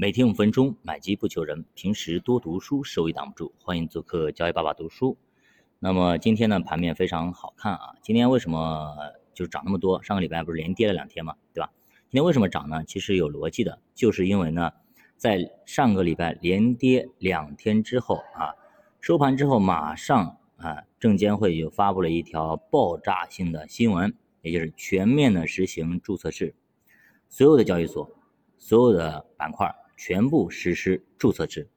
每天五分钟，买机不求人。平时多读书，收益挡不住。欢迎做客交易爸爸读书。那么今天呢，盘面非常好看啊。今天为什么就涨那么多？上个礼拜不是连跌了两天嘛，对吧？今天为什么涨呢？其实有逻辑的，就是因为呢，在上个礼拜连跌两天之后啊，收盘之后马上啊，证监会就发布了一条爆炸性的新闻，也就是全面的实行注册制，所有的交易所，所有的板块。全部实施注册制，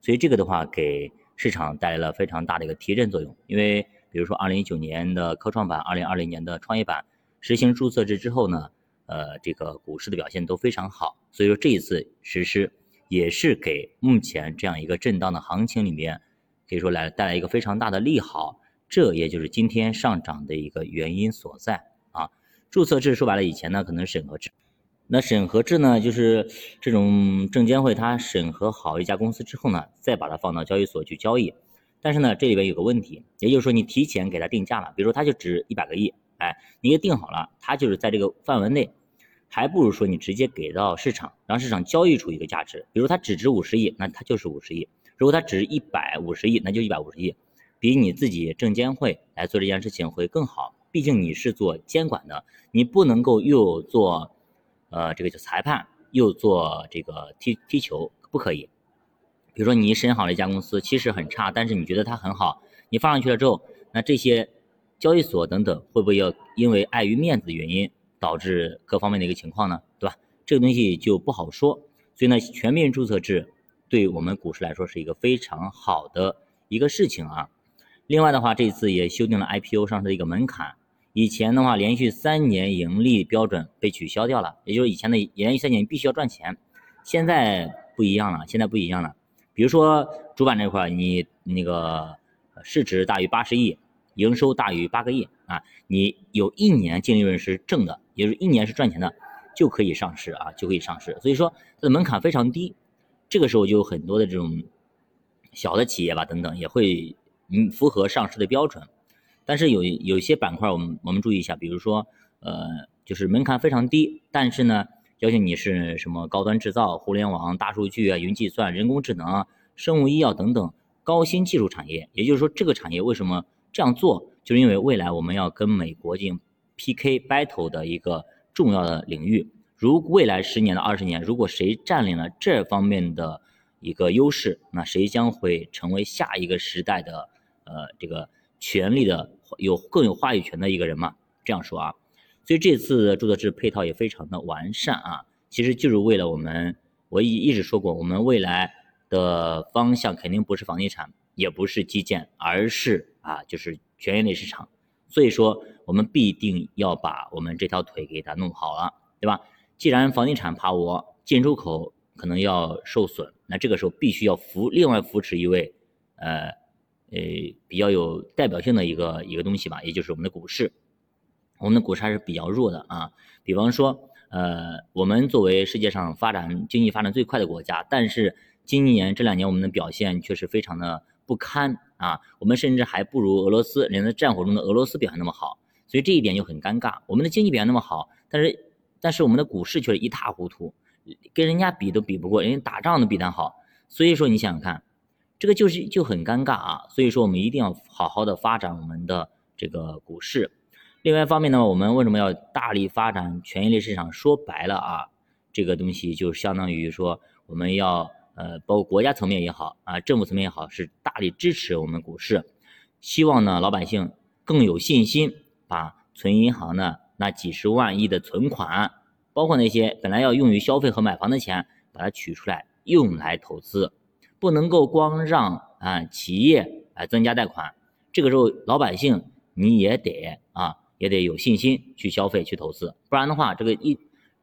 所以这个的话给市场带来了非常大的一个提振作用。因为比如说二零一九年的科创板，二零二零年的创业板实行注册制之后呢，呃，这个股市的表现都非常好。所以说这一次实施也是给目前这样一个震荡的行情里面，可以说来带来一个非常大的利好。这也就是今天上涨的一个原因所在啊。注册制说白了，以前呢可能审核制。那审核制呢，就是这种证监会它审核好一家公司之后呢，再把它放到交易所去交易。但是呢，这里边有个问题，也就是说你提前给它定价了，比如说它就值一百个亿，哎，你给定好了，它就是在这个范围内，还不如说你直接给到市场，让市场交易出一个价值。比如它只值五十亿，那它就是五十亿；如果它值一百五十亿，那就一百五十亿，比你自己证监会来做这件事情会更好。毕竟你是做监管的，你不能够又做。呃，这个叫裁判，又做这个踢踢球，不可以。比如说你审好了一家公司，其实很差，但是你觉得它很好，你放上去了之后，那这些交易所等等会不会要因为碍于面子的原因，导致各方面的一个情况呢？对吧？这个东西就不好说。所以呢，全面注册制对我们股市来说是一个非常好的一个事情啊。另外的话，这一次也修订了 IPO 上市的一个门槛。以前的话，连续三年盈利标准被取消掉了，也就是以前的连续三年必须要赚钱。现在不一样了，现在不一样了。比如说主板这块，你那个市值大于八十亿，营收大于八个亿啊，你有一年净利润是正的，也就是一年是赚钱的，就可以上市啊，就可以上市。所以说它的门槛非常低，这个时候就有很多的这种小的企业吧等等也会嗯符合上市的标准。但是有有一些板块，我们我们注意一下，比如说，呃，就是门槛非常低，但是呢，要求你是什么高端制造、互联网、大数据啊、云计算、人工智能、生物医药等等高新技术产业。也就是说，这个产业为什么这样做，就是因为未来我们要跟美国进行 PK battle 的一个重要的领域。如未来十年到二十年，如果谁占领了这方面的一个优势，那谁将会成为下一个时代的呃这个权力的。有更有话语权的一个人嘛？这样说啊，所以这次的注册制配套也非常的完善啊，其实就是为了我们，我一一直说过，我们未来的方向肯定不是房地产，也不是基建，而是啊，就是全业类市场。所以说，我们必定要把我们这条腿给它弄好了，对吧？既然房地产趴窝进出口可能要受损，那这个时候必须要扶另外扶持一位，呃。呃，比较有代表性的一个一个东西吧，也就是我们的股市。我们的股市还是比较弱的啊。比方说，呃，我们作为世界上发展经济发展最快的国家，但是今年这两年我们的表现却是非常的不堪啊。我们甚至还不如俄罗斯，人在战火中的俄罗斯表现那么好，所以这一点就很尴尬。我们的经济表现那么好，但是但是我们的股市却是一塌糊涂，跟人家比都比不过，人家打仗都比咱好。所以说，你想想看。这个就是就很尴尬啊，所以说我们一定要好好的发展我们的这个股市。另外一方面呢，我们为什么要大力发展权益类市场？说白了啊，这个东西就相当于说我们要呃，包括国家层面也好啊，政府层面也好，是大力支持我们股市。希望呢，老百姓更有信心，把存银行的那几十万亿的存款，包括那些本来要用于消费和买房的钱，把它取出来用来投资。不能够光让啊企业来增加贷款，这个时候老百姓你也得啊也得有信心去消费去投资，不然的话这个一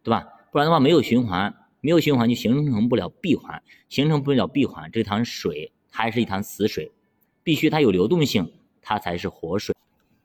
对吧？不然的话没有循环，没有循环就形成不了闭环，形成不了闭环，这潭水它还是一潭死水，必须它有流动性，它才是活水。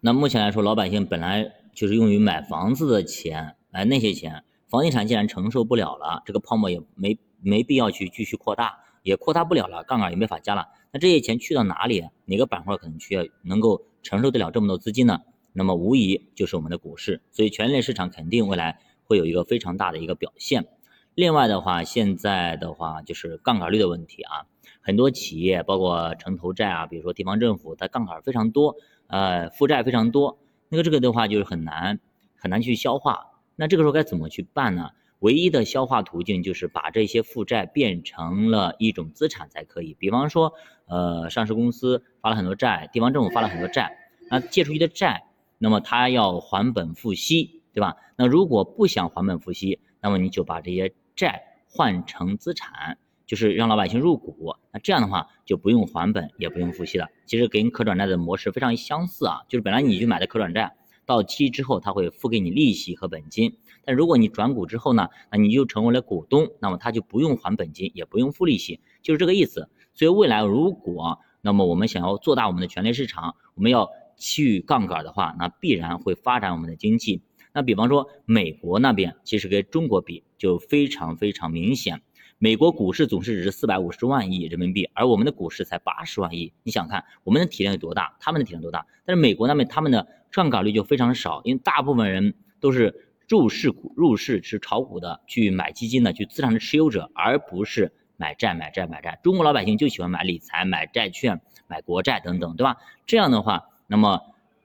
那目前来说，老百姓本来就是用于买房子的钱，哎那些钱，房地产既然承受不了了，这个泡沫也没没必要去继续扩大。也扩大不了了，杠杆也没法加了。那这些钱去到哪里？哪个板块可能需要能够承受得了这么多资金呢？那么无疑就是我们的股市。所以全类市场肯定未来会有一个非常大的一个表现。另外的话，现在的话就是杠杆率的问题啊，很多企业包括城投债啊，比如说地方政府，它杠杆非常多，呃，负债非常多，那个这个的话就是很难很难去消化。那这个时候该怎么去办呢？唯一的消化途径就是把这些负债变成了一种资产才可以。比方说，呃，上市公司发了很多债，地方政府发了很多债，那借出去的债，那么它要还本付息，对吧？那如果不想还本付息，那么你就把这些债换成资产，就是让老百姓入股。那这样的话就不用还本，也不用付息了。其实跟可转债的模式非常相似啊，就是本来你去买的可转债。到期之后，他会付给你利息和本金。但如果你转股之后呢，那你就成为了股东，那么他就不用还本金，也不用付利息，就是这个意思。所以未来如果那么我们想要做大我们的权利市场，我们要去杠杆的话，那必然会发展我们的经济。那比方说美国那边，其实跟中国比就非常非常明显。美国股市总市值四百五十万亿人民币，而我们的股市才八十万亿。你想看我们的体量有多大，他们的体量多大？但是美国那边他们的杠杆率就非常少，因为大部分人都是入市股、入市是炒股的，去买基金的，去资产的持有者，而不是买债、买债、买债。中国老百姓就喜欢买理财、买债券、买国债等等，对吧？这样的话，那么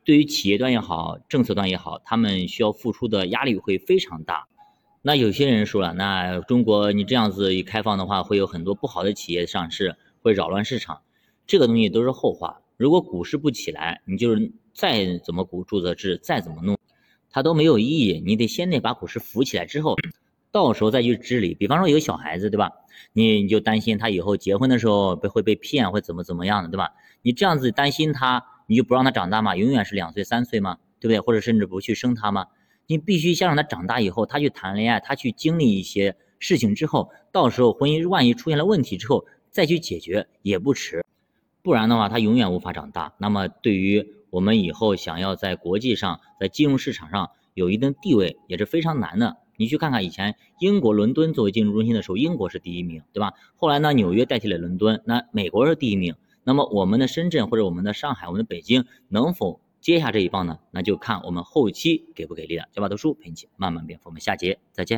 对于企业端也好，政策端也好，他们需要付出的压力会非常大。那有些人说了，那中国你这样子一开放的话，会有很多不好的企业上市，会扰乱市场。这个东西都是后话。如果股市不起来，你就是再怎么股注册制，再怎么弄，它都没有意义。你得先得把股市扶起来之后，到时候再去治理。比方说有小孩子，对吧？你你就担心他以后结婚的时候被会被骗，会怎么怎么样的，对吧？你这样子担心他，你就不让他长大吗？永远是两岁三岁吗？对不对？或者甚至不去生他吗？你必须先让他长大以后，他去谈恋爱，他去经历一些事情之后，到时候婚姻万一出现了问题之后，再去解决也不迟。不然的话，他永远无法长大。那么，对于我们以后想要在国际上、在金融市场上有一定地位，也是非常难的。你去看看以前英国伦敦作为金融中心的时候，英国是第一名，对吧？后来呢，纽约代替了伦敦，那美国是第一名。那么，我们的深圳或者我们的上海、我们的北京能否？接下这一棒呢，那就看我们后期给不给力了。小马读书陪你一起慢慢变富，我们下节再见。